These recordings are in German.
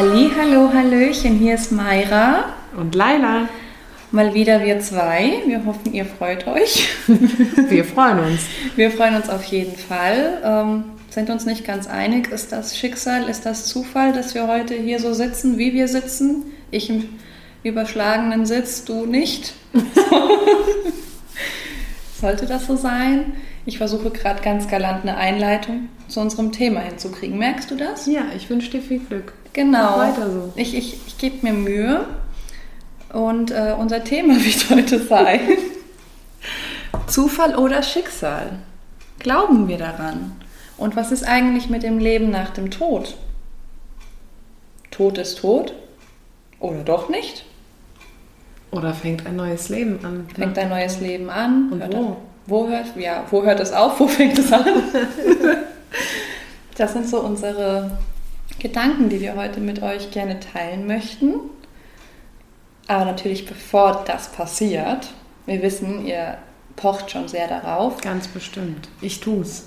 Halli, hallo, hallöchen, hier ist Mayra. Und Laila. Mal wieder wir zwei. Wir hoffen, ihr freut euch. Wir freuen uns. Wir freuen uns auf jeden Fall. Ähm, sind uns nicht ganz einig, ist das Schicksal, ist das Zufall, dass wir heute hier so sitzen, wie wir sitzen? Ich im überschlagenen Sitz, du nicht. Sollte das so sein? Ich versuche gerade ganz galant eine Einleitung zu unserem Thema hinzukriegen. Merkst du das? Ja, ich wünsche dir viel Glück. Genau. Mach weiter so. Ich, ich, ich gebe mir Mühe. Und äh, unser Thema wird heute sein: Zufall oder Schicksal? Glauben wir daran? Und was ist eigentlich mit dem Leben nach dem Tod? Tod ist tot? Oder doch nicht? Oder fängt ein neues Leben an. Fängt ein neues Leben an? Und Hört wo? Wo hört, ja, wo hört es auf? Wo fängt es an? das sind so unsere Gedanken, die wir heute mit euch gerne teilen möchten. Aber natürlich, bevor das passiert, wir wissen, ihr pocht schon sehr darauf. Ganz bestimmt. Ich tu's.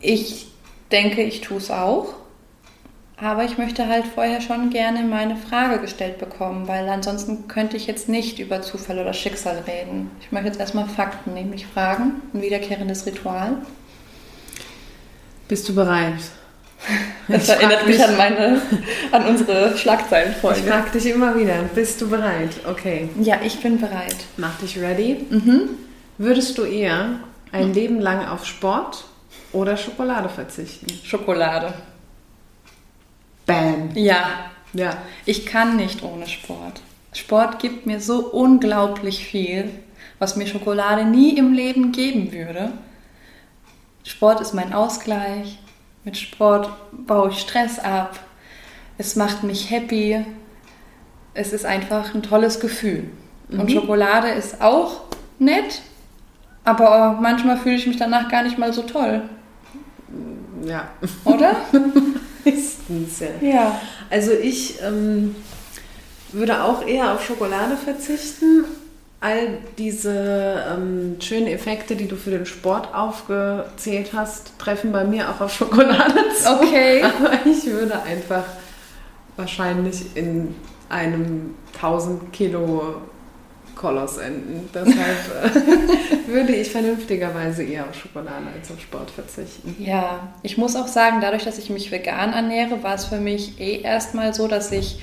Ich denke, ich tue es auch. Aber ich möchte halt vorher schon gerne meine Frage gestellt bekommen, weil ansonsten könnte ich jetzt nicht über Zufall oder Schicksal reden. Ich möchte jetzt erstmal Fakten, nämlich Fragen, ein wiederkehrendes Ritual. Bist du bereit? Das Ich erinnert mich mich- an meine, an unsere Ich Schlagzeilenfolge. frag dich immer wieder. Bist du bereit? Okay. Ja, ich bin bereit. Mach dich ready. Mhm. Würdest du eher ein Leben lang auf Sport oder Schokolade verzichten? Schokolade. Bam. Ja, Ja. ich kann nicht ohne Sport. Sport gibt mir so unglaublich viel, was mir Schokolade nie im Leben geben würde. Sport ist mein Ausgleich. Mit Sport baue ich Stress ab. Es macht mich happy. Es ist einfach ein tolles Gefühl. Und Schokolade ist auch nett, aber manchmal fühle ich mich danach gar nicht mal so toll, Ja. oder? Meistens, ja. ja. Also ich ähm, würde auch eher auf Schokolade verzichten. All diese ähm, schönen Effekte, die du für den Sport aufgezählt hast, treffen bei mir auch auf Schokolade zu. Okay. Aber ich würde einfach wahrscheinlich in einem 1000 Kilo Koloss enden. Deshalb äh, würde ich vernünftigerweise eher auf Schokolade als auf Sport verzichten. Ja, ich muss auch sagen, dadurch, dass ich mich vegan ernähre, war es für mich eh erstmal so, dass ich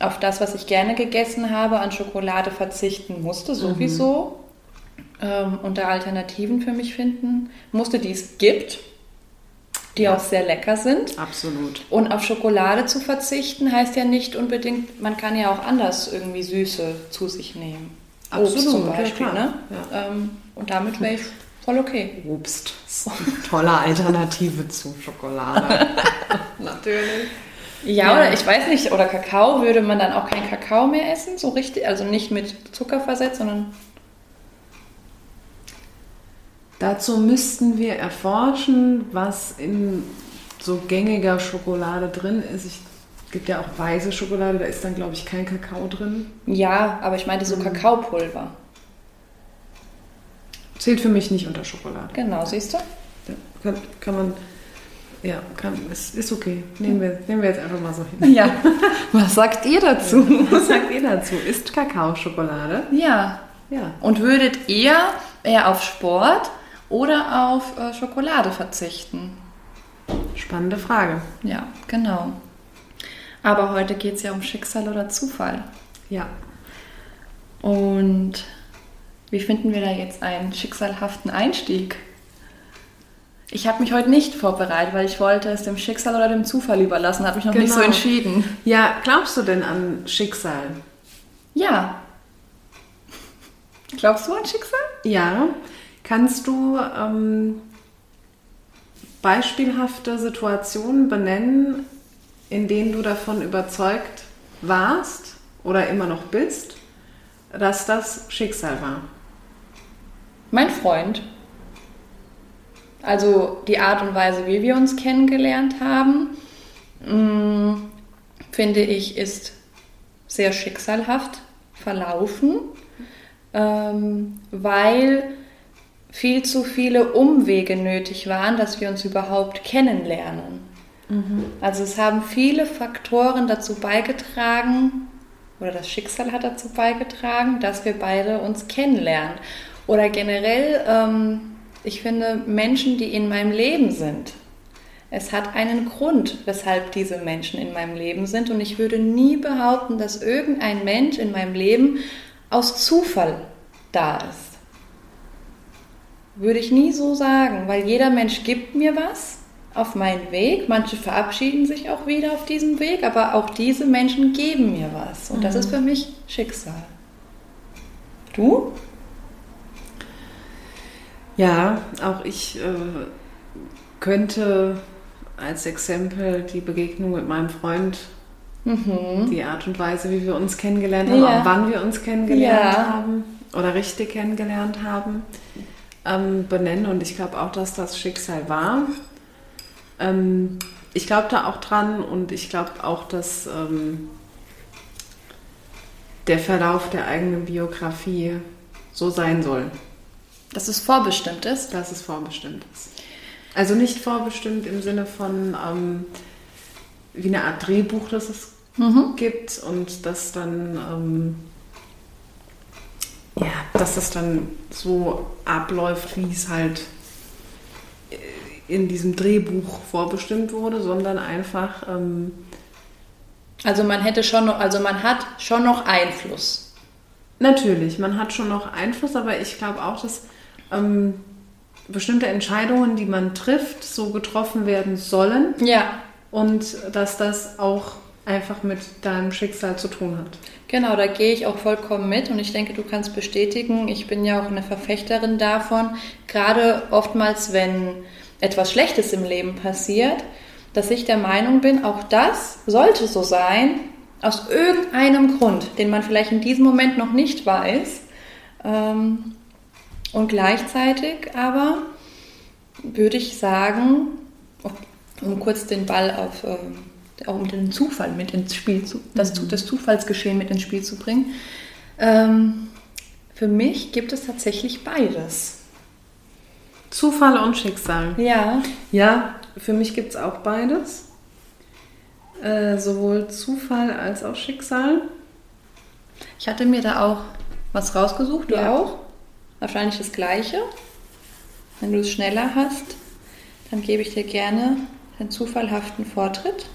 auf das, was ich gerne gegessen habe, an Schokolade verzichten musste, sowieso. Ähm, und da Alternativen für mich finden musste, die es gibt, die Ja. auch sehr lecker sind. Absolut. Und auf Schokolade zu verzichten heißt ja nicht unbedingt, man kann ja auch anders irgendwie Süße zu sich nehmen. Obst Absolut, zum ja, Beispiel, klar. ne? Ja. Ähm, und damit wäre ich voll okay. Obst. ist eine Tolle Alternative zu Schokolade. Natürlich. Ja, Ja. oder ich weiß nicht, oder Kakao, würde man dann auch keinen Kakao mehr essen, so richtig? Also nicht mit Zucker versetzt, sondern. Dazu müssten wir erforschen, was in so gängiger Schokolade drin ist. Ich, es gibt ja auch weiße Schokolade, da ist dann, glaube ich, kein Kakao drin. Ja, aber ich meinte so Kakaopulver. Zählt für mich nicht unter Schokolade. Genau, siehst du? Ja, kann, kann man, ja, kann, ist, ist okay. Nehmen wir, nehmen wir jetzt einfach mal so hin. Ja. Was sagt ihr dazu? Was sagt ihr dazu? Ist Kakao Schokolade? Ja. Ja. Und würdet ihr eher auf Sport oder auf äh, Schokolade verzichten? Spannende Frage. Ja, genau. Aber heute geht es ja um Schicksal oder Zufall. Ja. Und wie finden wir da jetzt einen schicksalhaften Einstieg? Ich habe mich heute nicht vorbereitet, weil ich wollte es dem Schicksal oder dem Zufall überlassen, habe mich noch nicht so Genau. entschieden. Ja, glaubst du denn an Schicksal? Ja. Glaubst du an Schicksal? Ja. Kannst du ähm, beispielhafte Situationen benennen, in denen du davon überzeugt warst oder immer noch bist, dass das Schicksal war? Mein Freund. Also die Art und Weise, wie wir uns kennengelernt haben, mh, finde ich, ist sehr schicksalhaft verlaufen, ähm, weil viel zu viele Umwege nötig waren, dass wir uns überhaupt kennenlernen. Also es haben viele Faktoren dazu beigetragen, oder das Schicksal hat dazu beigetragen, dass wir beide uns kennenlernen. Oder generell, ähm, ich finde, Menschen, die in meinem Leben sind, es hat einen Grund, weshalb diese Menschen in meinem Leben sind. Und ich würde nie behaupten, dass irgendein Mensch in meinem Leben aus Zufall da ist. Würde ich nie so sagen, weil jeder Mensch gibt mir was auf meinen Weg. Manche verabschieden sich auch wieder auf diesem Weg, aber auch diese Menschen geben mir was. Und das ist für mich Schicksal. Du? Ja, auch ich äh, könnte als Exempel die Begegnung mit meinem Freund, Mhm. die Art und Weise, wie wir uns kennengelernt haben, Ja. auch wann wir uns kennengelernt Ja. haben oder richtig kennengelernt haben, ähm, benennen. Und ich glaube auch, dass das Schicksal war. Ähm, ich glaube da auch dran und ich glaube auch, dass ähm, der Verlauf der eigenen Biografie so sein soll. Dass es vorbestimmt ist. Dass es vorbestimmt ist. Also nicht vorbestimmt im Sinne von ähm, wie eine Art Drehbuch, das es gibt und das dann ähm, ja, dass das dann so abläuft, wie es halt äh, in diesem Drehbuch vorbestimmt wurde, sondern einfach ähm, Also man hätte schon noch, also man hat schon noch Einfluss. Natürlich, man hat schon noch Einfluss, aber ich glaube auch, dass ähm, bestimmte Entscheidungen, die man trifft, so getroffen werden sollen Ja, und dass das auch einfach mit deinem Schicksal zu tun hat. Genau, da gehe ich auch vollkommen mit und ich denke, du kannst bestätigen, ich bin ja auch eine Verfechterin davon, gerade oftmals, wenn etwas Schlechtes im Leben passiert, dass ich der Meinung bin, auch das sollte so sein, aus irgendeinem Grund, den man vielleicht in diesem Moment noch nicht weiß. Ähm, und gleichzeitig aber würde ich sagen, um kurz den Ball auf, ähm, um den Zufall mit ins Spiel zu, das, das Zufallsgeschehen mit ins Spiel zu bringen. Ähm, für mich gibt es tatsächlich beides. Zufall und Schicksal. Ja, Ja, für mich gibt es auch beides. Äh, sowohl Zufall als auch Schicksal. ich hatte mir da auch was rausgesucht, du Ja. auch? Wahrscheinlich das gleiche. Wenn du es schneller hast, dann gebe ich dir gerne den zufallhaften Vortritt.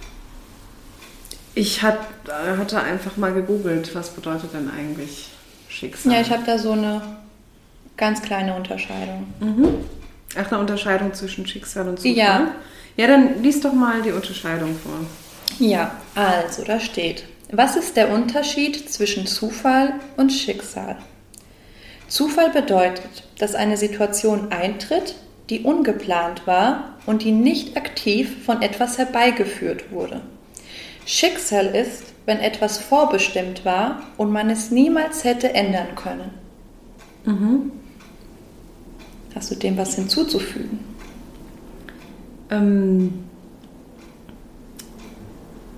Ich hat, äh, hatte einfach mal gegoogelt, was bedeutet denn eigentlich Schicksal? Ja, ich habe da so eine ganz kleine Unterscheidung. Ach, eine Unterscheidung zwischen Schicksal und Zufall? Ja. Ja, dann lies doch mal die Unterscheidung vor. Ja, also da steht, was ist der Unterschied zwischen Zufall und Schicksal? Zufall bedeutet, dass eine Situation eintritt, die ungeplant war und die nicht aktiv von etwas herbeigeführt wurde. Schicksal ist, wenn etwas vorbestimmt war und man es niemals hätte ändern können. Hast du dem was hinzuzufügen? Ähm,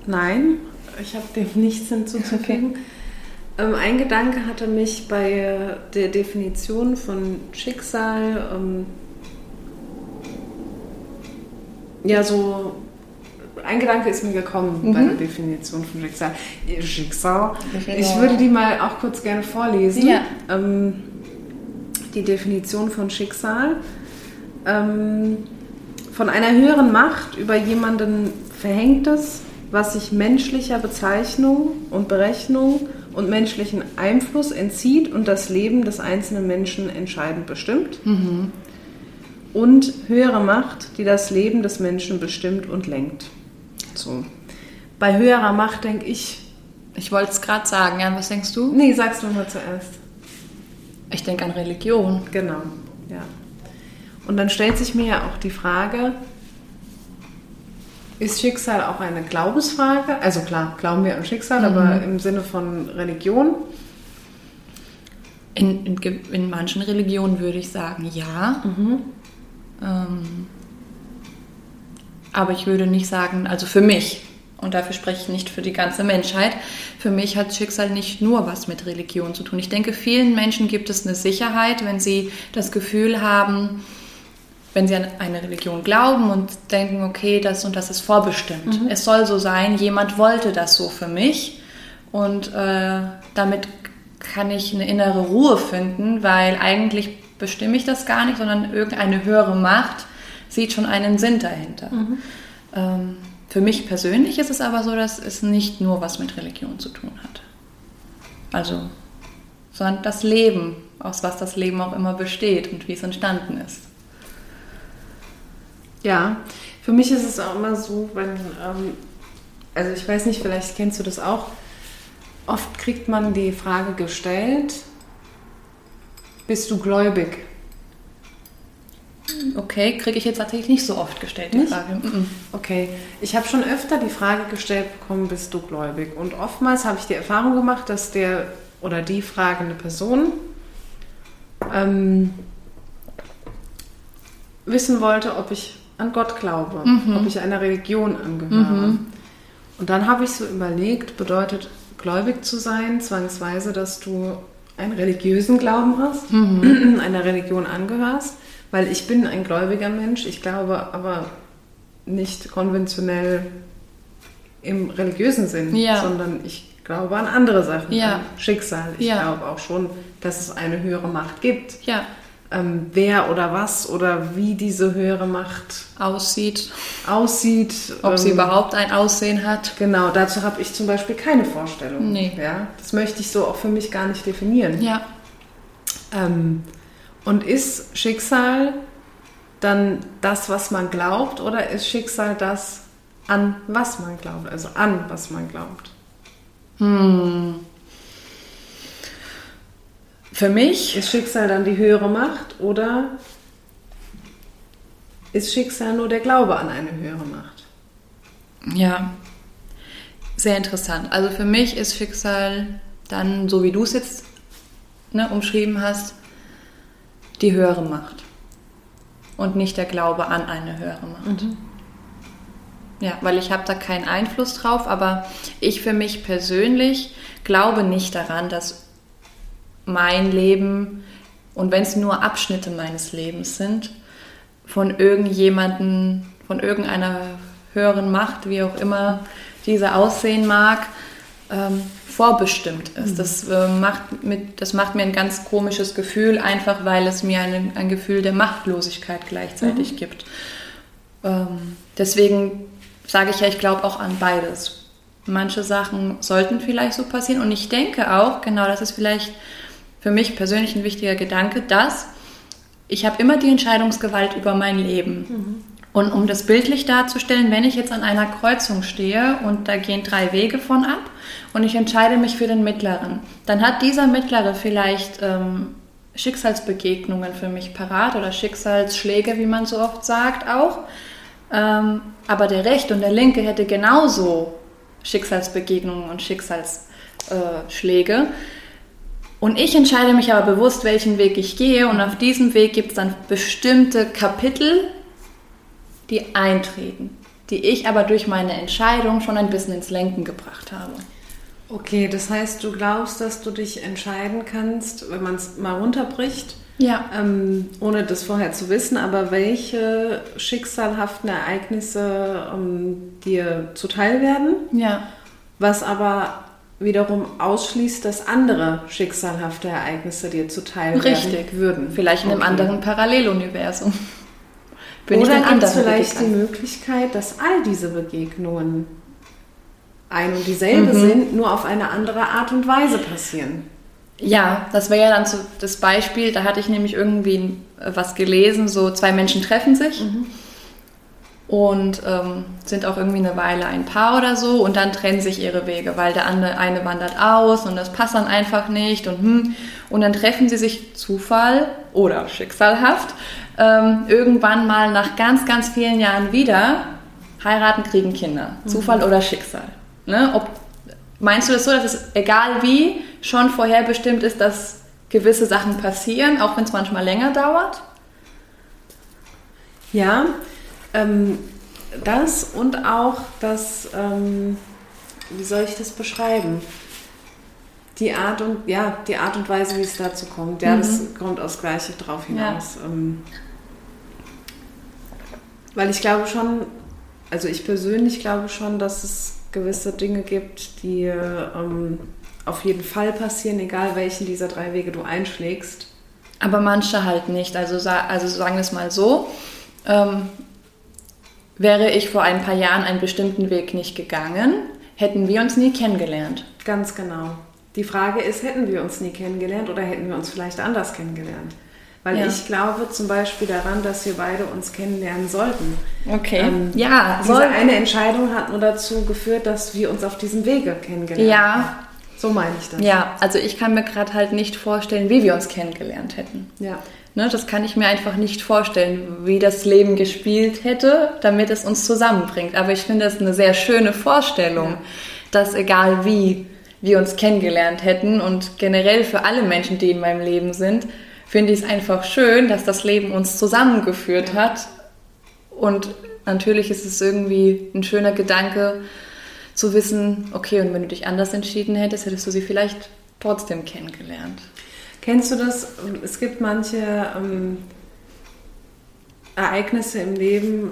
nein, ich habe dem nichts hinzuzufügen. Ähm, ein Gedanke hatte mich bei der Definition von Schicksal ähm, ja so ein Gedanke ist mir gekommen bei der Definition von Schicksal. Schicksal. Ich würde die mal auch kurz gerne vorlesen. Ja. Ähm, die Definition von Schicksal. Ähm, von einer höheren Macht über jemanden verhängtes, was sich menschlicher Bezeichnung und Berechnung und menschlichen Einfluss entzieht und das Leben des einzelnen Menschen entscheidend bestimmt. Und höhere Macht, die das Leben des Menschen bestimmt und lenkt. So. Bei höherer Macht denke ich. Ich wollte es gerade sagen, Jan, was denkst du? Nee, sagst du mal zuerst. Ich denke an Religion. Genau, ja. Und dann stellt sich mir ja auch die Frage, ist Schicksal auch eine Glaubensfrage? Also klar, glauben wir an Schicksal, aber im Sinne von Religion? In, in, in manchen Religionen würde ich sagen, ja. Ähm, aber ich würde nicht sagen, also für mich, und dafür spreche ich nicht für die ganze Menschheit, für mich hat Schicksal nicht nur was mit Religion zu tun. Ich denke, vielen Menschen gibt es eine Sicherheit, wenn sie das Gefühl haben, wenn sie an eine Religion glauben und denken, okay, das und das ist vorbestimmt. Es soll so sein, jemand wollte das so für mich und äh, damit kann ich eine innere Ruhe finden, weil eigentlich bestimme ich das gar nicht, sondern irgendeine höhere Macht sieht schon einen Sinn dahinter. Ähm, für mich persönlich ist es aber so, dass es nicht nur was mit Religion zu tun hat. Also, sondern das Leben, aus was das Leben auch immer besteht und wie es entstanden ist. Ja, für mich ist es auch immer so, wenn, ähm, also ich weiß nicht, vielleicht kennst du das auch, oft kriegt man die Frage gestellt, bist du gläubig? Okay, kriege ich jetzt tatsächlich nicht so oft gestellt, die Nicht? Frage. Mhm. Okay, ich habe schon öfter die Frage gestellt bekommen, bist du gläubig? Und oftmals habe ich die Erfahrung gemacht, dass der oder die fragende Person ähm, wissen wollte, ob ich an Gott glaube, ob ich einer Religion angehöre. Und dann habe ich so überlegt, bedeutet gläubig zu sein zwangsweise, dass du einen religiösen Glauben hast, einer Religion angehörst, weil ich bin ein gläubiger Mensch, ich glaube aber nicht konventionell im religiösen Sinn, Ja. sondern ich glaube an andere Sachen, Ja. an Schicksal. Ich Ja. glaube auch schon, dass es eine höhere Macht gibt. Ja, Ähm, wer oder was oder wie diese höhere Macht aussieht, aussieht. ob sie ähm, überhaupt ein Aussehen hat. Genau, dazu habe ich zum Beispiel keine Vorstellung. Nee. Ja, das möchte ich so auch für mich gar nicht definieren. Ja, Ähm, und ist Schicksal dann das, was man glaubt, oder ist Schicksal das, an was man glaubt? Also an was man glaubt. Für mich Ist Schicksal dann die höhere Macht oder ist Schicksal nur der Glaube an eine höhere Macht? Ja, sehr interessant. Also für mich ist Schicksal dann, so wie du es jetzt ne, umschrieben hast, die höhere Macht und nicht der Glaube an eine höhere Macht. Ja, weil ich habe da keinen Einfluss drauf, aber ich für mich persönlich glaube nicht daran, dass mein Leben und wenn es nur Abschnitte meines Lebens sind, von irgendjemanden, von irgendeiner höheren Macht, wie auch immer diese aussehen mag, ähm, vorbestimmt ist. Das, äh, macht mit, das macht mir ein ganz komisches Gefühl, einfach weil es mir eine, ein Gefühl der Machtlosigkeit gleichzeitig gibt. Ähm, deswegen sage ich ja, ich glaube auch an beides. Manche Sachen sollten vielleicht so passieren und ich denke auch, genau das ist vielleicht für mich persönlich ein wichtiger Gedanke, dass ich habe immer die Entscheidungsgewalt über mein Leben. Und um das bildlich darzustellen, wenn ich jetzt an einer Kreuzung stehe und da gehen drei Wege von ab und ich entscheide mich für den mittleren, dann hat dieser mittlere vielleicht ähm, Schicksalsbegegnungen für mich parat oder Schicksalsschläge, wie man so oft sagt, auch. Ähm, aber der rechte und der linke hätte genauso Schicksalsbegegnungen und Schicksalsschläge. Und ich entscheide mich aber bewusst, welchen Weg ich gehe. Und auf diesem Weg gibt es dann bestimmte Kapitel, die eintreten, die ich aber durch meine Entscheidung schon ein bisschen ins Lenken gebracht habe. Okay, das heißt, du glaubst, dass du dich entscheiden kannst, wenn man es mal runterbricht, Ja. ähm, ohne das vorher zu wissen, aber welche schicksalhaften Ereignisse ähm, dir zuteil werden, Ja. was aber wiederum ausschließt, dass andere schicksalhafte Ereignisse dir zuteil Richtig. würden. Vielleicht in einem Okay. anderen Paralleluniversum. Bin Oder gibt es vielleicht die gegangen. Möglichkeit, dass all diese Begegnungen ein und dieselbe Mhm. sind, nur auf eine andere Art und Weise passieren? Ja, das wäre ja dann so das Beispiel, da hatte ich nämlich irgendwie äh, was gelesen, so zwei Menschen treffen sich und ähm, sind auch irgendwie eine Weile ein Paar oder so und dann trennen sich ihre Wege, weil der andere, eine wandert aus und das passt dann einfach nicht und hm, und dann treffen sie sich Zufall oder schicksalhaft ähm, irgendwann mal nach ganz, ganz vielen Jahren wieder, heiraten, kriegen Kinder. Zufall oder Schicksal. Ne? Ob, meinst du das so, dass es egal wie schon vorherbestimmt ist, dass gewisse Sachen passieren, auch wenn es manchmal länger dauert? Ja, ähm, das und auch das, ähm, wie soll ich das beschreiben? Die Art und ja, die Art und Weise, wie es dazu kommt. Ja, das kommt aufs Gleiche drauf hinaus. Ähm, Weil ich glaube schon, also ich persönlich glaube schon, dass es gewisse Dinge gibt, die ähm, auf jeden Fall passieren, egal welchen dieser drei Wege du einschlägst. Aber manche halt nicht. Also, also sagen wir es mal so. Ähm, wäre ich vor ein paar Jahren einen bestimmten Weg nicht gegangen, hätten wir uns nie kennengelernt. Ganz genau. Die Frage ist, hätten wir uns nie kennengelernt oder hätten wir uns vielleicht anders kennengelernt? Weil ja. ich glaube zum Beispiel daran, dass wir beide uns kennenlernen sollten. Okay. Ähm, ja. Diese soll... eine Entscheidung hat nur dazu geführt, dass wir uns auf diesem Wege kennengelernt ja. haben. So meine ich das. Ja, also ich kann mir gerade halt nicht vorstellen, wie wir uns kennengelernt hätten. Ja. Ne, das kann ich mir einfach nicht vorstellen, wie das Leben gespielt hätte, damit es uns zusammenbringt. Aber ich finde es eine sehr schöne Vorstellung, dass egal wie wir uns kennengelernt hätten und generell für alle Menschen, die in meinem Leben sind, finde ich es einfach schön, dass das Leben uns zusammengeführt hat. Und natürlich ist es irgendwie ein schöner Gedanke zu wissen, okay, und wenn du dich anders entschieden hättest, hättest du sie vielleicht trotzdem kennengelernt. Kennst du das? Es gibt manche ähm, Ereignisse im Leben,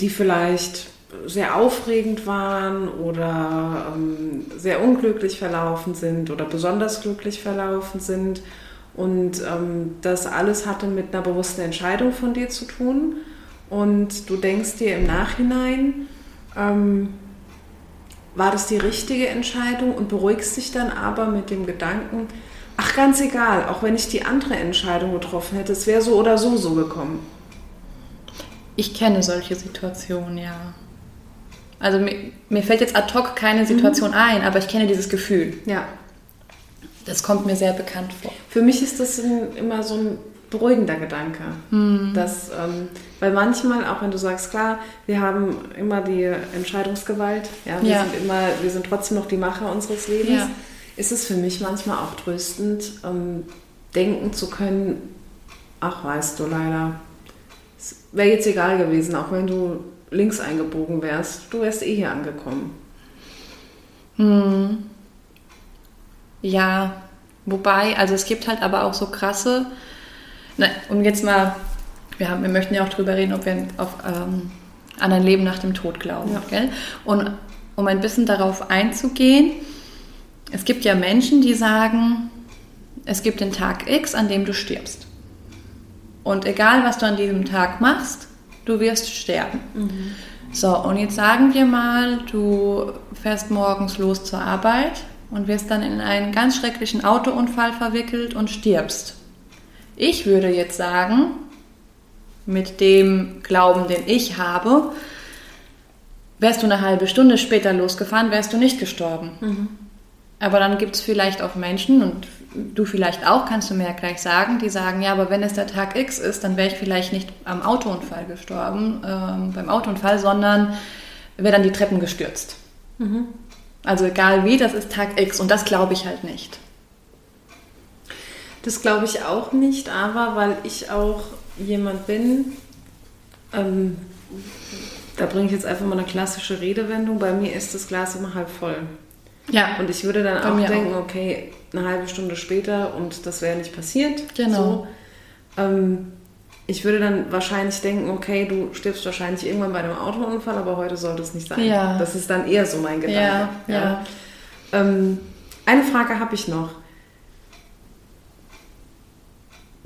die vielleicht sehr aufregend waren oder ähm, sehr unglücklich verlaufen sind oder besonders glücklich verlaufen sind. Und ähm, das alles hatte mit einer bewussten Entscheidung von dir zu tun. Und du denkst dir im Nachhinein, ähm, war das die richtige Entscheidung und beruhigst dich dann aber mit dem Gedanken, ach ganz egal, auch wenn ich die andere Entscheidung getroffen hätte, es wäre so oder so so gekommen. Ich kenne solche Situationen, ja. Also mir, mir, fällt jetzt ad hoc keine Situation mhm. ein, aber ich kenne dieses Gefühl. Ja. Das kommt mir sehr bekannt vor. Für mich ist das immer so ein beruhigender Gedanke. Mhm. Dass, ähm, weil manchmal, auch wenn du sagst, klar, wir haben immer die Entscheidungsgewalt, ja, wir, ja. Sind, immer, wir sind trotzdem noch die Macher unseres Lebens, ja. ist es für mich manchmal auch tröstend, ähm, denken zu können, ach weißt du leider, es wäre jetzt egal gewesen, auch wenn du links eingebogen wärst, du wärst eh hier angekommen. Hm. Ja, wobei, also es gibt halt aber auch so krasse, na, um jetzt mal, wir, haben, wir möchten ja auch drüber reden, ob wir auf, ähm, an ein Leben nach dem Tod glauben. Ja. Und um ein bisschen darauf einzugehen, es gibt ja Menschen, die sagen, es gibt den Tag X, an dem du stirbst. Und egal, was du an diesem Tag machst, du wirst sterben. Mhm. So, und jetzt sagen wir mal, du fährst morgens los zur Arbeit und wirst dann in einen ganz schrecklichen Autounfall verwickelt und stirbst. Ich würde jetzt sagen, mit dem Glauben, den ich habe, wärst du eine halbe Stunde später losgefahren, wärst du nicht gestorben. Mhm. Aber dann gibt es vielleicht auch Menschen, und du vielleicht auch, kannst du mir ja gleich sagen, die sagen, ja, aber wenn es der Tag X ist, dann wäre ich vielleicht nicht am Autounfall gestorben, ähm, beim Autounfall, sondern wäre dann die Treppen gestürzt. Mhm. Also egal wie, das ist Tag X und das glaube ich halt nicht. Das glaube ich auch nicht, aber weil ich auch jemand bin, ähm, da bringe ich jetzt einfach mal eine klassische Redewendung, bei mir ist das Glas immer halb voll. Ja. Und ich würde dann auch denken, auch. okay, eine halbe Stunde später und das wäre nicht passiert. Genau. So. Ähm, ich würde dann wahrscheinlich denken, okay, du stirbst wahrscheinlich irgendwann bei einem Autounfall, aber heute sollte es nicht sein. Ja. Das ist dann eher so mein Gedanke. Ja, ja. Ähm, eine Frage habe ich noch.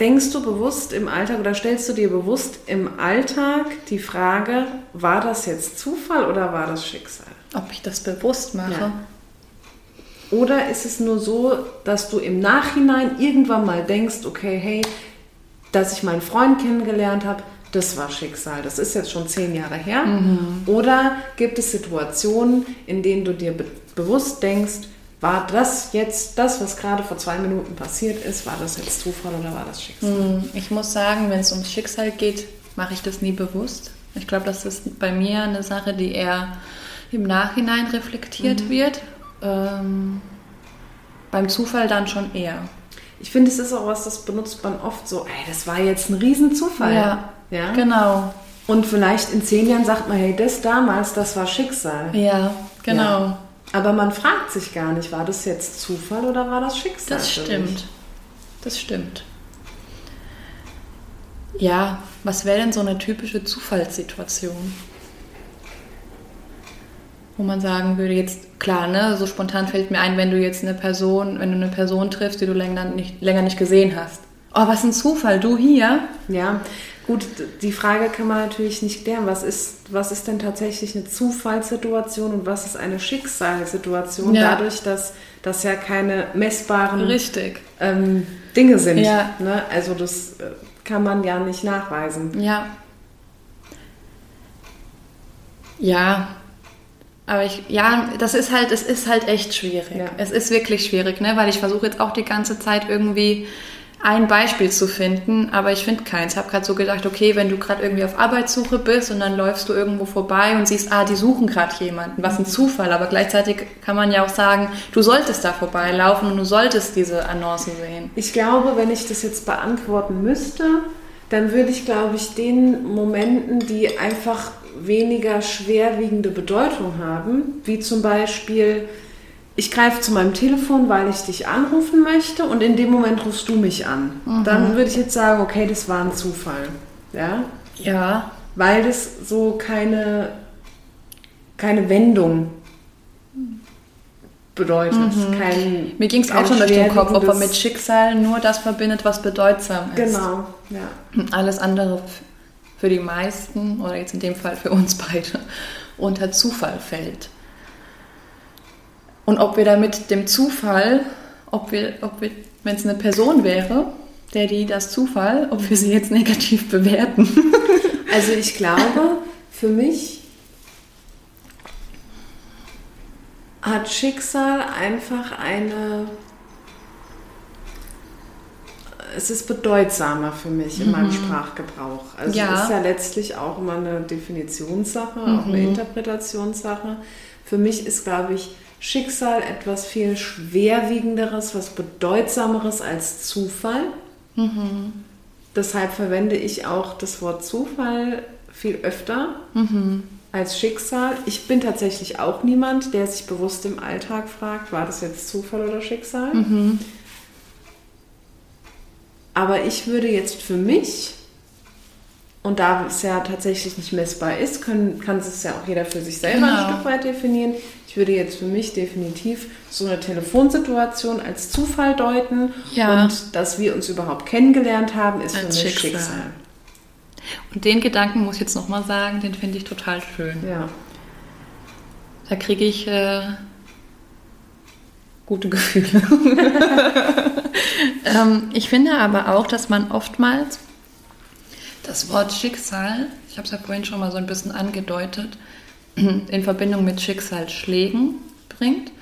Denkst du bewusst im Alltag oder stellst du dir bewusst im Alltag die Frage, war das jetzt Zufall oder war das Schicksal? Ob ich das bewusst mache? Ja. Oder ist es nur so, dass du im Nachhinein irgendwann mal denkst, okay, hey, dass ich meinen Freund kennengelernt habe, das war Schicksal. Das ist jetzt schon zehn Jahre her. Mhm. Oder gibt es Situationen, in denen du dir be bewusst denkst, war das jetzt das, was gerade vor zwei Minuten passiert ist, war das jetzt Zufall oder war das Schicksal? Hm, ich muss sagen, wenn es ums Schicksal geht, mache ich das nie bewusst. Ich glaube, das ist bei mir eine Sache, die eher im Nachhinein reflektiert mhm. wird. Ähm, beim Zufall dann schon eher. Ich finde, es ist auch was, das benutzt man oft so, ey, das war jetzt ein Riesenzufall. Ja, ja, genau. Und vielleicht in zehn Jahren sagt man, hey, das damals, das war Schicksal. Ja, genau. Ja. Aber man fragt sich gar nicht, war das jetzt Zufall oder war das Schicksal? Das stimmt. Das stimmt. Ja, Was wäre denn so eine typische Zufallssituation? Wo man sagen würde, jetzt klar, ne, so spontan fällt mir ein, wenn du jetzt eine Person, wenn du eine Person triffst, die du länger nicht, länger nicht gesehen hast. Oh, was ein Zufall, du hier? Ja, gut, die Frage kann man natürlich nicht klären. Was ist, was ist denn tatsächlich eine Zufallssituation und was ist eine Schicksalssituation? Ja. Dadurch, dass das ja keine messbaren ähm, Dinge sind. Ja. Ne? Also das äh, kann man ja nicht nachweisen. Ja. Ja. Aber ich, ja, das ist halt, es ist halt echt schwierig. Ja. Es ist wirklich schwierig, ne? Weil ich versuche jetzt auch die ganze Zeit irgendwie ein Beispiel zu finden, aber ich finde keins. Ich habe gerade so gedacht, okay, wenn du gerade irgendwie auf Arbeitssuche bist und dann läufst du irgendwo vorbei und siehst, ah, die suchen gerade jemanden, was ein Zufall. Aber gleichzeitig kann man ja auch sagen, du solltest da vorbeilaufen und du solltest diese Annonce sehen. Ich glaube, wenn ich das jetzt beantworten müsste, dann würde ich, glaube ich, den Momenten, die einfach weniger schwerwiegende Bedeutung haben, wie zum Beispiel, ich greife zu meinem Telefon, weil ich dich anrufen möchte und in dem Moment rufst du mich an. Dann würde ich jetzt sagen, okay, das war ein Zufall. Ja? Ja, Weil das so keine, keine Wendung bedeutet. Kein, mir ging es auch schon durch den Kopf, ob schwerwiegendes- mit Schicksal nur das verbindet, was bedeutsam ist. Genau, ja. Und Alles andere für die meisten, oder jetzt in dem Fall für uns beide, unter Zufall fällt. Und ob wir damit dem Zufall, ob wir, ob wir wenn es eine Person wäre, der die das Zufall, ob wir sie jetzt negativ bewerten. Also ich glaube, für mich hat Schicksal einfach eine... Es ist bedeutsamer für mich in meinem Sprachgebrauch. Also Ja. es ist ja letztlich auch immer eine Definitionssache, auch eine Interpretationssache. Für mich ist, glaube ich, Schicksal etwas viel schwerwiegenderes, was bedeutsameres als Zufall. Deshalb verwende ich auch das Wort Zufall viel öfter als Schicksal. Ich bin tatsächlich auch niemand, der sich bewusst im Alltag fragt, war das jetzt Zufall oder Schicksal? Aber ich würde jetzt für mich, und da es ja tatsächlich nicht messbar ist, können, kann es ja auch jeder für sich selber Genau. ein Stück weit definieren. Ich würde jetzt für mich definitiv so eine Telefonsituation als Zufall deuten. Ja. Und dass wir uns überhaupt kennengelernt haben, ist Als für mich Schicksal. Schicksal. Und den Gedanken muss ich jetzt nochmal sagen, den finde ich total schön. Ja. Da kriege ich äh, gute Gefühle. ähm, ich finde aber auch, dass man oftmals das Wort Schicksal, ich habe es ja vorhin schon mal so ein bisschen angedeutet, in Verbindung mit Schicksalsschlägen bringt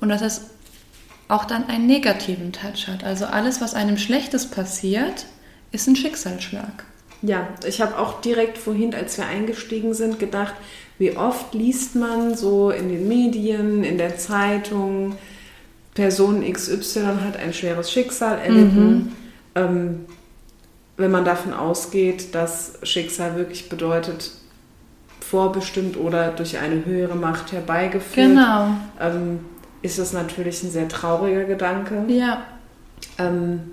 und dass es auch dann einen negativen Touch hat. Also alles, was einem Schlechtes passiert, ist ein Schicksalsschlag. Ja, ich habe auch direkt vorhin, als wir eingestiegen sind, gedacht, wie oft liest man so in den Medien, in der Zeitung, Person XY hat ein schweres Schicksal erlitten. Ähm, wenn man davon ausgeht, dass Schicksal wirklich bedeutet, vorbestimmt oder durch eine höhere Macht herbeigeführt, Genau. ähm, ist das natürlich ein sehr trauriger Gedanke. Ja. Ähm,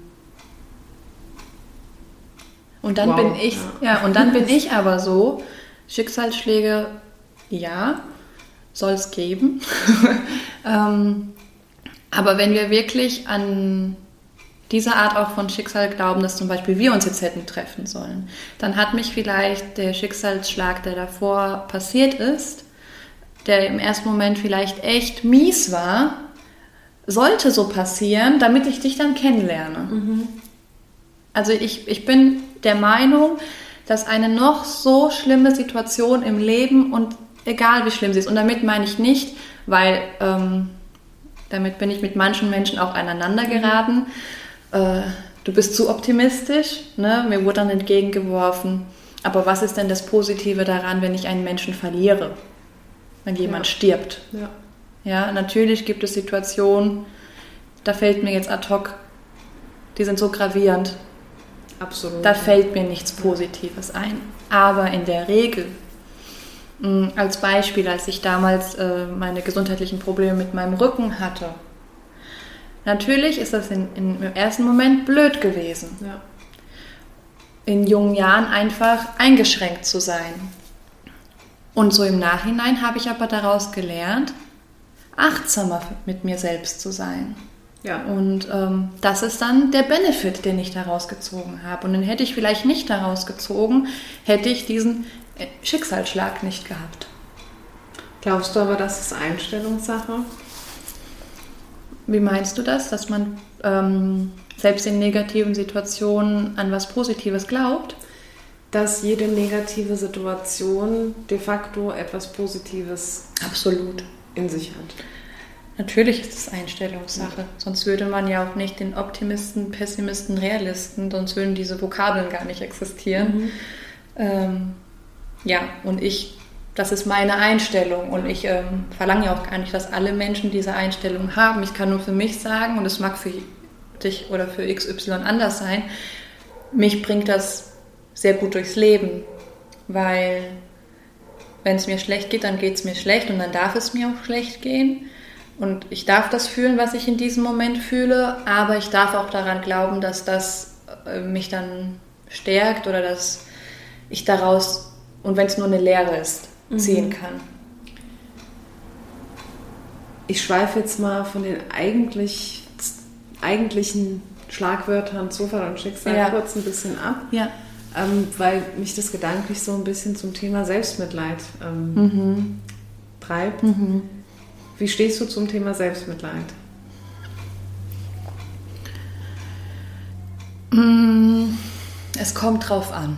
Und dann Wow, bin ich, ja. und dann bin ich aber so, Schicksalsschläge, ja, soll es geben. ähm, aber wenn wir wirklich an diese Art auch von Schicksal glauben, dass zum Beispiel wir uns jetzt hätten treffen sollen, dann hat mich vielleicht der Schicksalsschlag, der davor passiert ist, der im ersten Moment vielleicht echt mies war, sollte so passieren, damit ich dich dann kennenlerne. Also ich, ich bin der Meinung, dass eine noch so schlimme Situation im Leben und egal wie schlimm sie ist, und damit meine ich nicht, weil ähm, damit bin ich mit manchen Menschen auch aneinander geraten, äh, du bist zu optimistisch, ne? mir wurde dann entgegengeworfen, aber was ist denn das Positive daran, wenn ich einen Menschen verliere, wenn jemand Ja. stirbt? ja. Ja, natürlich gibt es Situationen, da fällt mir jetzt ad hoc, die sind so gravierend, Absolut. da fällt mir nichts Positives ein. Aber in der Regel, mh, als Beispiel, als ich damals äh, meine gesundheitlichen Probleme mit meinem Rücken hatte, natürlich ist das in, in, im ersten Moment blöd gewesen. ja. in jungen Jahren einfach eingeschränkt zu sein. Und so im Nachhinein habe ich aber daraus gelernt, achtsamer mit mir selbst zu sein. Ja. Und ähm, das ist dann der Benefit, den ich daraus gezogen habe. Und den hätte ich vielleicht nicht daraus gezogen, hätte ich diesen äh, Schicksalsschlag nicht gehabt. Glaubst du aber, das ist Einstellungssache? Wie meinst du das, dass man ähm, selbst in negativen Situationen an was Positives glaubt? Dass jede negative Situation de facto etwas Positives Absolut. in sich hat. Natürlich ist es Einstellungssache. Ja. Sonst würde man ja auch nicht den Optimisten, Pessimisten, Realisten, sonst würden diese Vokabeln gar nicht existieren. Mhm. Ähm, ja, und ich, das ist meine Einstellung. Und ich ähm, verlange ja auch gar nicht, dass alle Menschen diese Einstellung haben. Ich kann nur für mich sagen, und es mag für dich oder für XY anders sein, mich bringt das sehr gut durchs Leben, weil wenn es mir schlecht geht, dann geht es mir schlecht und dann darf es mir auch schlecht gehen. Und ich darf das fühlen, was ich in diesem Moment fühle, aber ich darf auch daran glauben, dass das äh, mich dann stärkt oder dass ich daraus, und wenn es nur eine Lehre ist, mhm. ziehen kann. Ich schweife jetzt mal von den eigentlich, eigentlichen Schlagwörtern Zufall und Schicksal ja. kurz ein bisschen ab. Ja. Ähm, weil mich das gedanklich so ein bisschen zum Thema Selbstmitleid ähm, mhm. treibt. Mhm. Wie stehst du zum Thema Selbstmitleid? Mm, es kommt drauf an.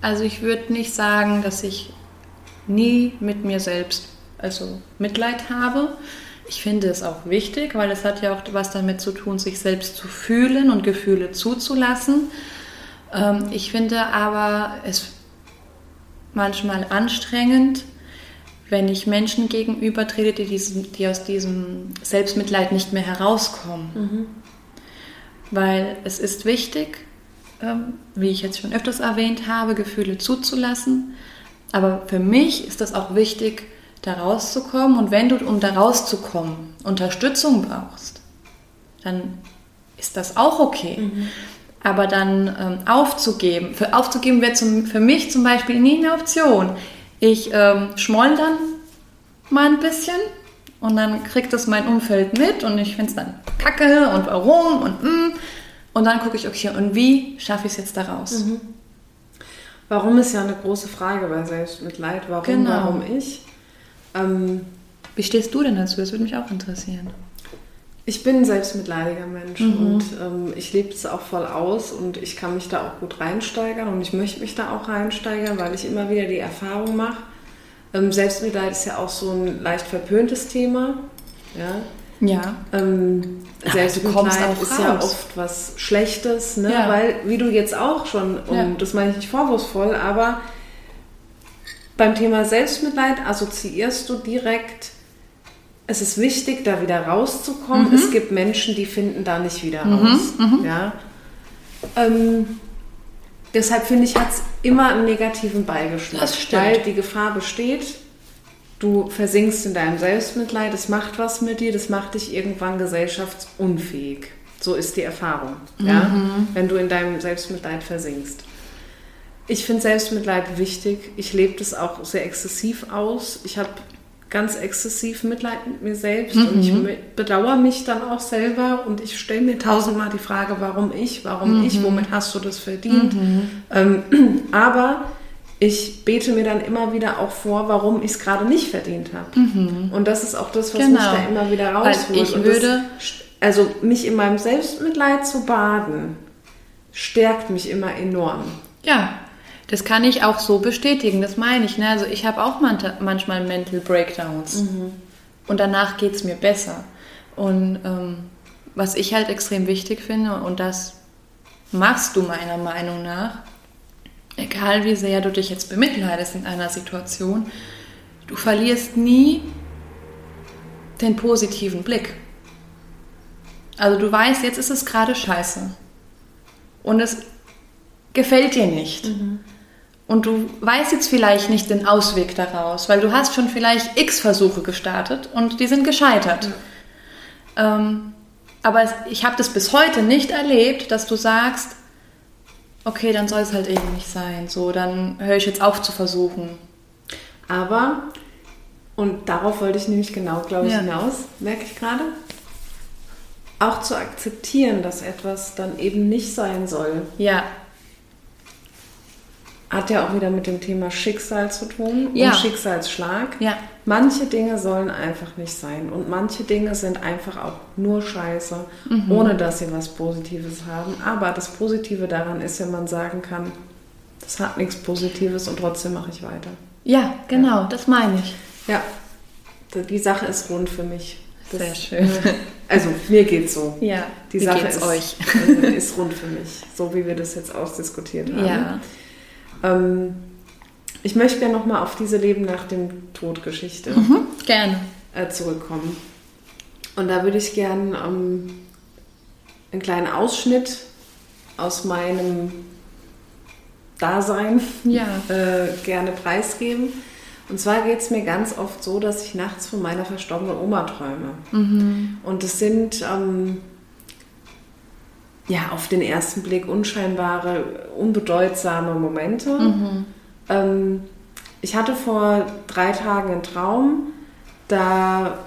Also ich würde nicht sagen, dass ich nie mit mir selbst also Mitleid habe. Ich finde es auch wichtig, weil es hat ja auch was damit zu tun, sich selbst zu fühlen und Gefühle zuzulassen. Ähm, ich finde aber es manchmal anstrengend, wenn ich Menschen gegenüber trete, die, diesen, die aus diesem Selbstmitleid nicht mehr herauskommen. Mhm. Weil es ist wichtig, ähm, wie ich jetzt schon öfters erwähnt habe, Gefühle zuzulassen. Aber für mich ist es auch wichtig, da rauszukommen. Und wenn du, um da rauszukommen, Unterstützung brauchst, dann ist das auch okay. Mhm. Aber dann ähm, aufzugeben, für aufzugeben wäre für mich zum Beispiel nie eine Option. Ich ähm, schmoll dann mal ein bisschen und dann kriegt das mein Umfeld mit und ich finde es dann kacke und warum und mm. Und dann gucke ich, okay, und wie schaffe ich es jetzt daraus? Mhm. Warum ist ja eine große Frage bei Selbstmitleid. Warum, genau. warum ich? Ähm, wie stehst du denn dazu? Das würde mich auch interessieren. Ich bin ein selbstmitleidiger Mensch mhm. und ähm, ich lebe es auch voll aus und ich kann mich da auch gut reinsteigern und ich möchte mich da auch reinsteigern, weil ich immer wieder die Erfahrung mache. Ähm, Selbstmitleid ist ja auch so ein leicht verpöntes Thema. Ja. Ja. Ähm, Selbstmitleid ist raus. ja oft was Schlechtes, ne? Ja. weil, wie du jetzt auch schon, und ja. das meine ich nicht vorwurfsvoll, aber beim Thema Selbstmitleid assoziierst du direkt es ist wichtig, da wieder rauszukommen. Mhm. Es gibt Menschen, die finden da nicht wieder mhm. raus. Mhm. Ja. Ähm, deshalb finde ich, hat es immer einen negativen Beigeschmack. Weil die Gefahr besteht, du versinkst in deinem Selbstmitleid, das macht was mit dir, das macht dich irgendwann gesellschaftsunfähig. So ist die Erfahrung, ja? Mhm. wenn du in deinem Selbstmitleid versinkst. Ich finde Selbstmitleid wichtig. Ich lebe das auch sehr exzessiv aus. Ich habe ganz exzessiv Mitleid mit mir selbst mhm. und ich bedauere mich dann auch selber und ich stelle mir tausendmal die Frage, warum ich, warum mhm. ich, womit hast du das verdient? Mhm. Ähm, aber ich bete mir dann immer wieder auch vor, warum ich es gerade nicht verdient habe. Mhm. Und das ist auch das, was genau. mich da immer wieder rausholt. ich würde das, also mich in meinem Selbstmitleid zu baden, stärkt mich immer enorm. Ja, das kann ich auch so bestätigen, das meine ich. Ne? Also ich habe auch manchmal Mental Breakdowns mhm. und danach geht es mir besser. Und ähm, was ich halt extrem wichtig finde, und das machst du meiner Meinung nach, egal wie sehr du dich jetzt bemitleidest in einer Situation, du verlierst nie den positiven Blick. Also du weißt, jetzt ist es gerade scheiße. Und es gefällt dir nicht. Mhm. Und du weißt jetzt vielleicht nicht den Ausweg daraus, weil du hast schon vielleicht x Versuche gestartet und die sind gescheitert. Ja. Ähm, aber ich habe das bis heute nicht erlebt, dass du sagst, okay, dann soll es halt eben nicht sein. So, dann höre ich jetzt auf zu versuchen. Aber, und darauf wollte ich nämlich genau, glaube ich, Ja. hinaus, merke ich gerade, auch zu akzeptieren, dass etwas dann eben nicht sein soll, Ja, hat ja auch wieder mit dem Thema Schicksal zu tun Ja. und Schicksalsschlag. ja, Manche Dinge sollen einfach nicht sein und manche Dinge sind einfach auch nur Scheiße, Mhm. ohne dass sie was Positives haben. Aber das Positive daran ist, wenn man sagen kann, das hat nichts Positives und trotzdem mache ich weiter. ja, genau, das meine ich. Ja, die Sache ist rund für mich. Das- Sehr schön. Also mir geht's so. Ja, Die Sache ist, euch? ist rund für mich, so wie wir das jetzt ausdiskutiert haben. Ja, Ähm, ich möchte gerne nochmal auf diese Leben nach dem Tod Geschichte mhm, gerne. äh, zurückkommen. Und da würde ich gerne ähm, einen kleinen Ausschnitt aus meinem Dasein Ja, äh, gerne preisgeben. Und zwar geht es mir ganz oft so, dass ich nachts von meiner verstorbenen Oma träume. mhm. Und es sind ähm, ja auf den ersten Blick unscheinbare, unbedeutsame Momente. Mhm. Ähm, ich hatte vor drei Tagen einen Traum, da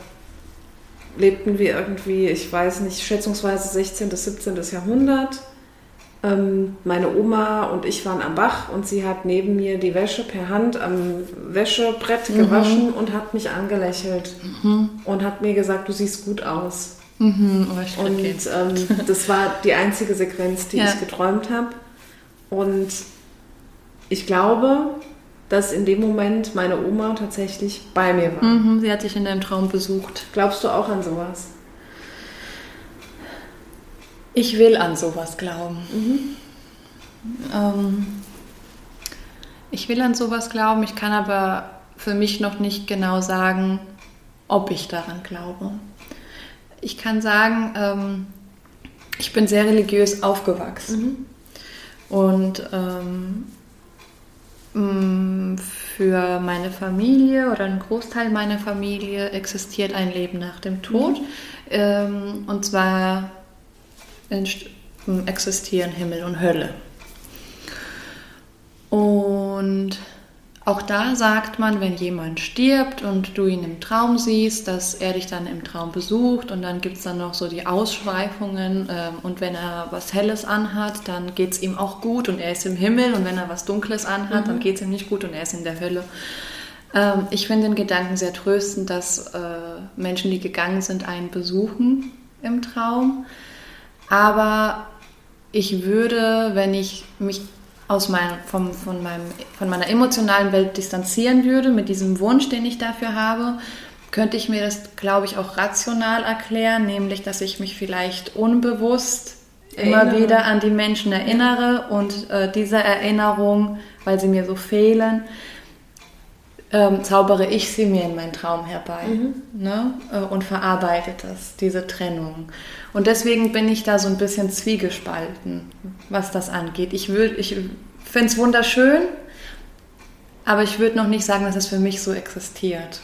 lebten wir irgendwie, ich weiß nicht, schätzungsweise 16. bis 17. Jahrhundert. Ähm, meine Oma und ich waren am Bach und sie hat neben mir die Wäsche per Hand am Wäschebrett gewaschen und hat mich angelächelt und hat mir gesagt, du siehst gut aus. Mhm. Und ähm, das war die einzige Sequenz, die Ja. ich geträumt habe. Und ich glaube, dass in dem Moment meine Oma tatsächlich bei mir war. Mhm, sie hat dich in deinem Traum besucht. Glaubst du auch an sowas? Ich will an sowas glauben. Ähm, ich will an sowas glauben, ich kann aber für mich noch nicht genau sagen, ob ich daran glaube. Ich kann sagen, ähm, ich bin sehr religiös aufgewachsen. Und ähm, mh, für meine Familie oder einen Großteil meiner Familie existiert ein Leben nach dem Tod. Ähm, und zwar entst- m, existieren Himmel und Hölle. Und auch da sagt man, wenn jemand stirbt und du ihn im Traum siehst, dass er dich dann im Traum besucht und dann gibt es dann noch so die Ausschweifungen ähm, und wenn er was Helles anhat, dann geht es ihm auch gut und er ist im Himmel und wenn er was Dunkles anhat, dann geht es ihm nicht gut und er ist in der Hölle. Ähm, ich finde den Gedanken sehr tröstend, dass äh, Menschen, die gegangen sind, einen besuchen im Traum. Aber ich würde, wenn ich mich aus meinem, vom, von, meinem, von meiner emotionalen Welt distanzieren würde, mit diesem Wunsch, den ich dafür habe, könnte ich mir das, glaube ich, auch rational erklären, nämlich, dass ich mich vielleicht unbewusst immer Erinnere. wieder an die Menschen erinnere und äh, diese Erinnerung, weil sie mir so fehlen, ähm, zaubere ich sie mir in meinen Traum herbei ne? äh, und verarbeite das, diese Trennung. Und deswegen bin ich da so ein bisschen zwiegespalten, was das angeht. Ich, würd- ich finde es wunderschön, aber ich würde noch nicht sagen, dass es für mich so existiert.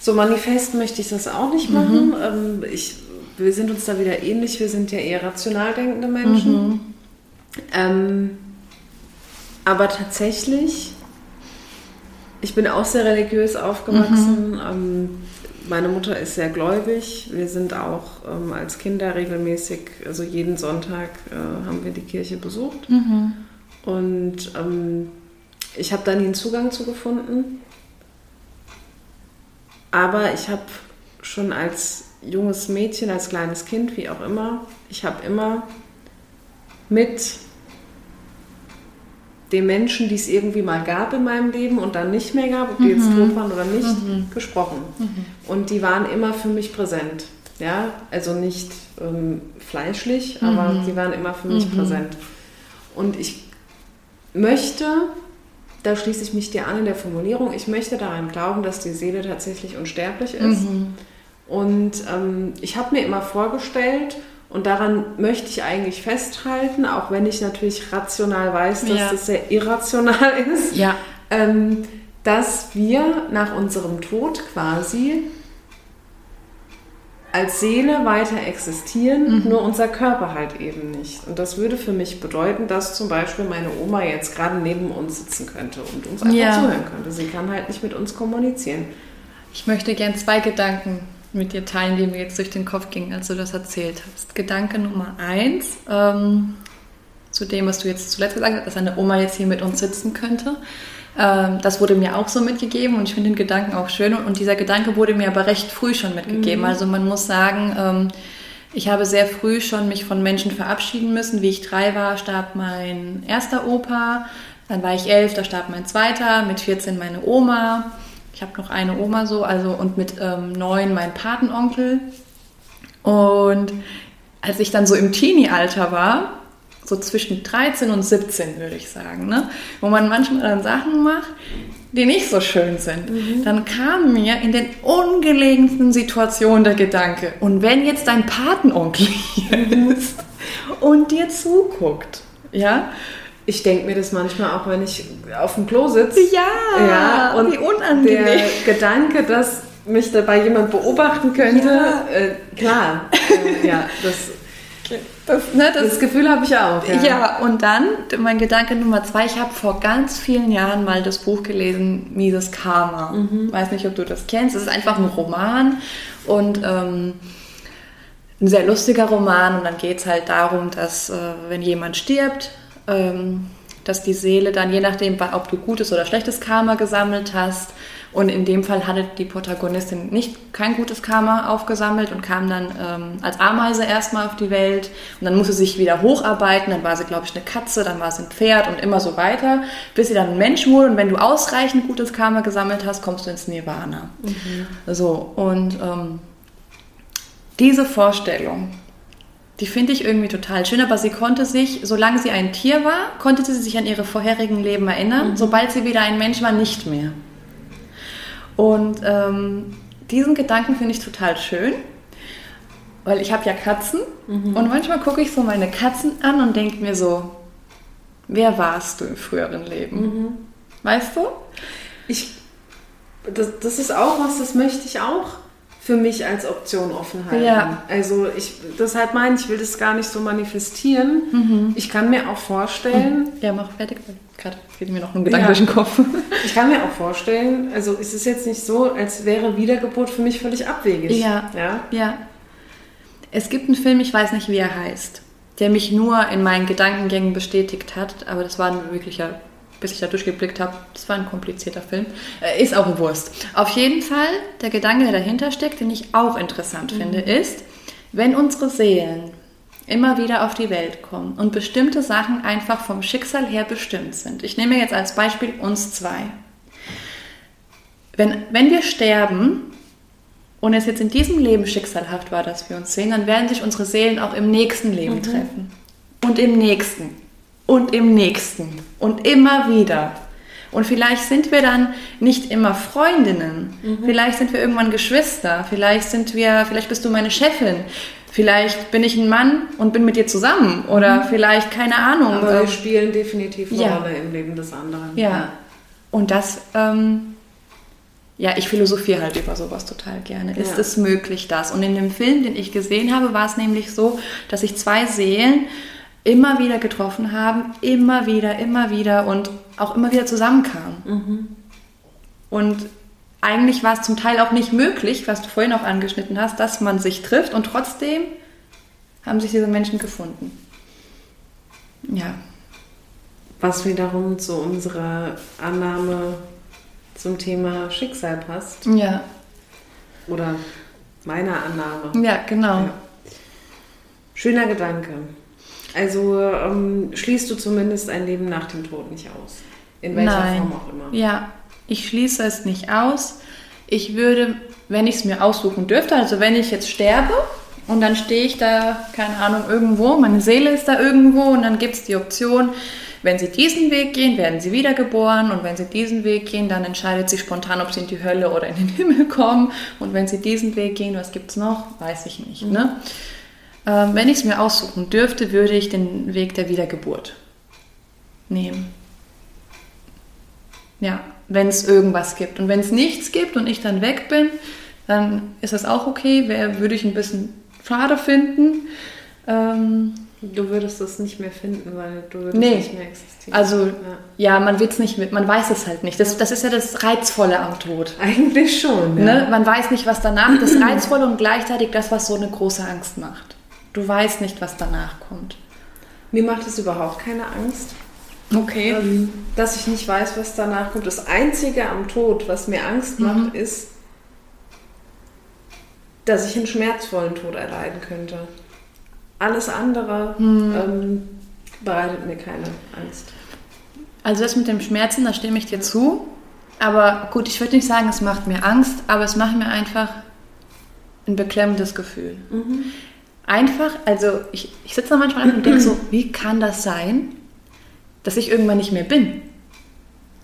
So manifest möchte ich das auch nicht machen. Ähm, ich, wir sind uns da wieder ähnlich. Wir sind ja eher rational denkende Menschen. Ähm, aber tatsächlich, ich bin auch sehr religiös aufgewachsen. Ähm, meine Mutter ist sehr gläubig. Wir sind auch ähm, als Kinder regelmäßig, also jeden Sonntag äh, haben wir die Kirche besucht. Und ähm, ich habe da nie einen Zugang zu gefunden. Aber ich habe schon als junges Mädchen, als kleines Kind, wie auch immer, ich habe immer mit den Menschen, die es irgendwie mal gab in meinem Leben und dann nicht mehr gab, ob die jetzt tot waren oder nicht, gesprochen. Und die waren immer für mich präsent. Ja, also nicht ähm, fleischlich, aber sie waren immer für mich präsent. Und ich möchte, da schließe ich mich dir an in der Formulierung, ich möchte daran glauben, dass die Seele tatsächlich unsterblich ist. Und ähm, ich habe mir immer vorgestellt, und daran möchte ich eigentlich festhalten, auch wenn ich natürlich rational weiß, dass Ja. das sehr irrational ist, Ja. ähm, dass wir nach unserem Tod quasi als Seele weiter existieren, mhm. nur unser Körper halt eben nicht. Und das würde für mich bedeuten, dass zum Beispiel meine Oma jetzt gerade neben uns sitzen könnte und uns einfach ja. zuhören könnte. Sie kann halt nicht mit uns kommunizieren. Ich möchte gern zwei Gedanken mit dir teilen, die mir jetzt durch den Kopf gingen, als du das erzählt hast. Gedanke Nummer eins, ähm, zu dem, was du jetzt zuletzt gesagt hast, dass eine Oma jetzt hier mit uns sitzen könnte. Ähm, das wurde mir auch so mitgegeben und ich finde den Gedanken auch schön. Und dieser Gedanke wurde mir aber recht früh schon mitgegeben. Mhm. Also man muss sagen, ähm, ich habe sehr früh schon mich von Menschen verabschieden müssen. Wie ich drei war, starb mein erster Opa. Dann war ich elf, da starb mein zweiter. Mit 14 meine Oma. Ich habe noch eine Oma so, also und mit ähm, neun mein Patenonkel. Und als ich dann so im Teenie-Alter war, so zwischen 13 und 17, würde ich sagen, ne? wo man manchmal dann Sachen macht, die nicht so schön sind, mhm. dann kam mir in den ungelegensten Situationen der Gedanke, und wenn jetzt dein Patenonkel hier mhm. ist und dir zuguckt, ja, ich denke mir das manchmal auch, wenn ich auf dem Klo sitze. Ja, ja und wie unangenehm. Der Gedanke, dass mich dabei jemand beobachten könnte, ja. äh, klar, äh, ja, das das, ne, das, das Gefühl habe ich auch. Ja. ja, und dann mein Gedanke Nummer zwei. Ich habe vor ganz vielen Jahren mal das Buch gelesen, Mises Karma. Mhm. Weiß nicht, ob du das kennst. Es ist einfach ein Roman und ähm, ein sehr lustiger Roman. Und dann geht es halt darum, dass äh, wenn jemand stirbt, ähm, dass die Seele dann, je nachdem, ob du gutes oder schlechtes Karma gesammelt hast, und in dem Fall hatte die Protagonistin nicht kein gutes Karma aufgesammelt und kam dann ähm, als Ameise erstmal auf die Welt. Und dann musste sie sich wieder hocharbeiten. Dann war sie, glaube ich, eine Katze, dann war sie ein Pferd und immer so weiter, bis sie dann ein Mensch wurde. Und wenn du ausreichend gutes Karma gesammelt hast, kommst du ins Nirvana. Mhm. So, und ähm, diese Vorstellung, die finde ich irgendwie total schön, aber sie konnte sich, solange sie ein Tier war, konnte sie sich an ihre vorherigen Leben erinnern. Mhm. Sobald sie wieder ein Mensch war, nicht mehr. Und ähm, diesen Gedanken finde ich total schön, weil ich habe ja Katzen mhm. und manchmal gucke ich so meine Katzen an und denke mir so, wer warst du im früheren Leben? Mhm. Weißt du? Ich, das, das ist auch was, das möchte ich auch für mich als Option offen halten. Ja. Also ich, deshalb meine ich, will das gar nicht so manifestieren. Mhm. Ich kann mir auch vorstellen. Mhm. Ja, mach fertig. Gerade geht mir noch ein Gedanke ja. durch den Kopf. Ich kann mir auch vorstellen, also es ist jetzt nicht so, als wäre Wiedergeburt für mich völlig abwegig. Ja. Ja. ja. Es gibt einen Film, ich weiß nicht, wie er heißt, der mich nur in meinen Gedankengängen bestätigt hat, aber das war ein wirklicher bis ich da durchgeblickt habe. Das war ein komplizierter Film. Äh, ist auch Wurst. Auf jeden Fall, der Gedanke, der dahinter steckt, den ich auch interessant mhm. finde, ist, wenn unsere Seelen immer wieder auf die Welt kommen und bestimmte Sachen einfach vom Schicksal her bestimmt sind. Ich nehme jetzt als Beispiel uns zwei. Wenn, wenn wir sterben und es jetzt in diesem Leben schicksalhaft war, dass wir uns sehen, dann werden sich unsere Seelen auch im nächsten Leben mhm. treffen. Und im nächsten und im nächsten und immer wieder. Und vielleicht sind wir dann nicht immer Freundinnen. Mhm. Vielleicht sind wir irgendwann Geschwister. Vielleicht sind wir, vielleicht bist du meine Chefin. Vielleicht bin ich ein Mann und bin mit dir zusammen. Oder mhm. vielleicht, keine Ahnung. Aber wir ähm, spielen definitiv eine ja. Rolle im Leben des anderen. Ja. ja. Und das, ähm, ja, ich philosophiere halt über sowas total gerne. Ist ja. es möglich, das? Und in dem Film, den ich gesehen habe, war es nämlich so, dass sich zwei Seelen immer wieder getroffen haben, immer wieder, immer wieder und auch immer wieder zusammenkamen. Mhm. Und eigentlich war es zum Teil auch nicht möglich, was du vorhin auch angeschnitten hast, dass man sich trifft und trotzdem haben sich diese Menschen gefunden. Ja. Was wiederum zu unserer Annahme zum Thema Schicksal passt. Ja. Oder meiner Annahme. Ja, genau. Ja. Schöner Gedanke. Also ähm, schließt du zumindest ein Leben nach dem Tod nicht aus. In welcher Nein. Form auch immer. Ja, ich schließe es nicht aus. Ich würde, wenn ich es mir aussuchen dürfte, also wenn ich jetzt sterbe und dann stehe ich da, keine Ahnung, irgendwo, meine Seele ist da irgendwo und dann gibt es die Option, wenn sie diesen Weg gehen, werden sie wiedergeboren und wenn sie diesen Weg gehen, dann entscheidet sie spontan, ob sie in die Hölle oder in den Himmel kommen und wenn sie diesen Weg gehen, was gibt es noch, weiß ich nicht. Mhm. Ne? Ähm, wenn ich es mir aussuchen dürfte, würde ich den Weg der Wiedergeburt nehmen. Ja, wenn es irgendwas gibt. Und wenn es nichts gibt und ich dann weg bin, dann ist das auch okay. Wär, würde ich ein bisschen schade finden. Ähm, Du würdest es nicht mehr finden, weil du würdest Nee. nicht mehr existieren. also, Ja. ja, man wird's nicht mit, man weiß es halt nicht. Das, das ist ja das Reizvolle am Tod. Eigentlich schon. Ja. Ne? Man weiß nicht, was danach, das Reizvolle und gleichzeitig das, was so eine große Angst macht. Du weißt nicht, was danach kommt. Mir macht es überhaupt keine Angst, Okay. ähm, dass ich nicht weiß, was danach kommt. Das Einzige am Tod, was mir Angst Mhm. macht, ist, dass ich einen schmerzvollen Tod erleiden könnte. Alles andere Mhm. ähm, bereitet mir keine Angst. Also das mit dem Schmerzen, da stimme ich dir zu. Aber gut, ich würde nicht sagen, es macht mir Angst, aber es macht mir einfach ein beklemmendes Gefühl. Einfach, also ich, ich sitze da manchmal und denke so, wie kann das sein, dass ich irgendwann nicht mehr bin?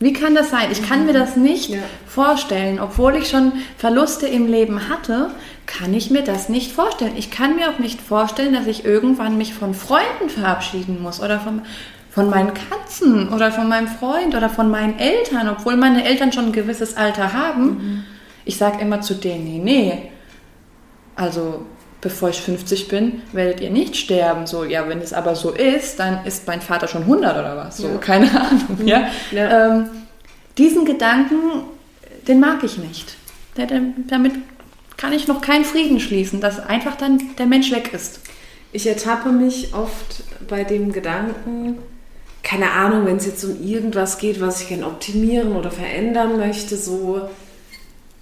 Wie kann das sein? Ich kann mir das nicht Ja. vorstellen. Obwohl ich schon Verluste im Leben hatte, kann ich mir das nicht vorstellen. Ich kann mir auch nicht vorstellen, dass ich irgendwann mich von Freunden verabschieden muss oder von, von meinen Katzen oder von meinem Freund oder von meinen Eltern, obwohl meine Eltern schon ein gewisses Alter haben. Ich sage immer zu denen, nee, nee, also bevor ich 50 bin, werdet ihr nicht sterben. So, ja, wenn es aber so ist, dann ist mein Vater schon 100 oder was. So, Ja. keine Ahnung. Ja? Ja. Ähm, diesen Gedanken, den mag ich nicht. Der, der, damit kann ich noch keinen Frieden schließen, dass einfach dann der Mensch weg ist. Ich ertappe mich oft bei dem Gedanken, keine Ahnung, wenn es jetzt um irgendwas geht, was ich gerne optimieren oder verändern möchte, so,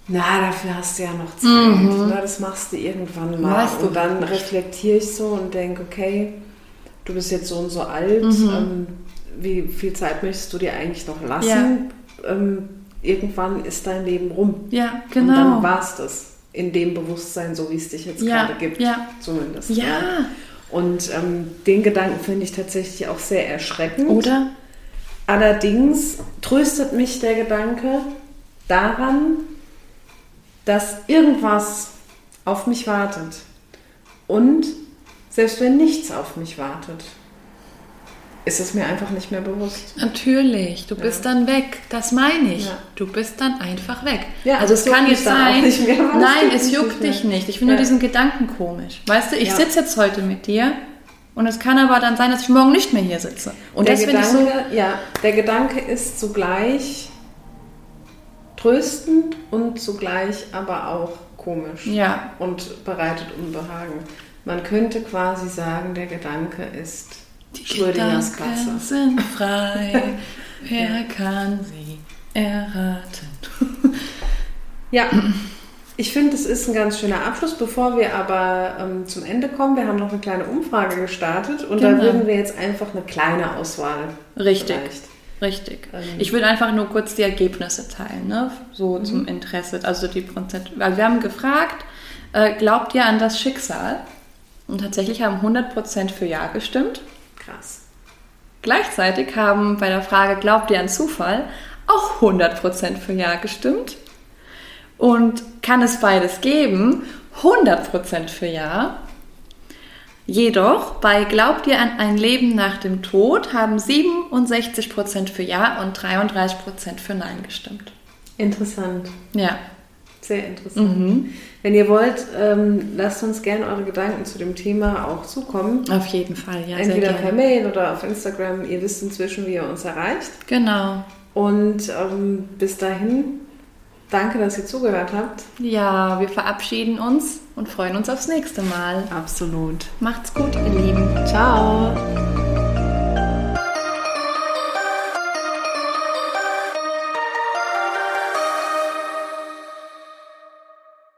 na, dafür hast du ja noch Zeit. Na, das machst du irgendwann mal. Weißt du und dann reflektiere ich so und denke, okay, du bist jetzt so und so alt, Mhm. ähm, wie viel Zeit möchtest du dir eigentlich noch lassen? Ähm, irgendwann ist dein Leben rum. Ja, Und genau. dann war es das. In dem Bewusstsein, so wie es dich jetzt Ja, gerade gibt. ja. Zumindest. Ja. Und ähm, den Gedanken finde ich tatsächlich auch sehr erschreckend. Oder? Allerdings tröstet mich der Gedanke daran, dass irgendwas auf mich wartet. Und selbst wenn nichts auf mich wartet, ist es mir einfach nicht mehr bewusst. Natürlich, du bist dann weg. Das meine ich. Ja. Du bist dann einfach weg. Ja, also es kann nicht sein. Nein, es juckt nicht mehr. dich nicht. Ich finde Ja. diesen Gedanken komisch. Weißt du, ich sitze jetzt heute mit dir und es kann aber dann sein, dass ich morgen nicht mehr hier sitze. Und der das finde ich so. Gedanke, ja, der Gedanke ist zugleich tröstend und zugleich aber auch komisch. Ja, und bereitet Unbehagen. Man könnte quasi sagen, der Gedanke ist die Schrödingers Katze. sind frei. Wer kann sie erraten? Ja, ich finde, es ist ein ganz schöner Abschluss. Bevor wir aber ähm, zum Ende kommen, wir haben noch eine kleine Umfrage gestartet und da Genau. würden wir jetzt einfach eine kleine Auswahl Richtig. vielleicht. Richtig. Ähm. Ich würde einfach nur kurz die Ergebnisse teilen, ne? so Mhm. zum Interesse. Also die Prozent. Weil wir haben gefragt, äh, glaubt ihr an das Schicksal? Und tatsächlich haben 100% für Ja gestimmt. Krass. Gleichzeitig haben bei der Frage, glaubt ihr an Zufall, auch 100% für Ja gestimmt. Und kann es beides geben? 100% für Ja. Jedoch bei Glaubt ihr an ein Leben nach dem Tod haben 67% für Ja und 33% für Nein gestimmt. Interessant. Ja. Sehr interessant. Wenn ihr wollt, ähm, lasst uns gerne eure Gedanken zu dem Thema auch zukommen. Auf jeden Fall, ja. Entweder per. Mail oder auf Instagram. Ihr wisst inzwischen, wie ihr uns erreicht. Genau. Und ähm, bis dahin, danke, dass ihr zugehört habt. Ja, wir verabschieden uns und freuen uns aufs nächste Mal. Absolut. Macht's gut, ihr Lieben. Ciao.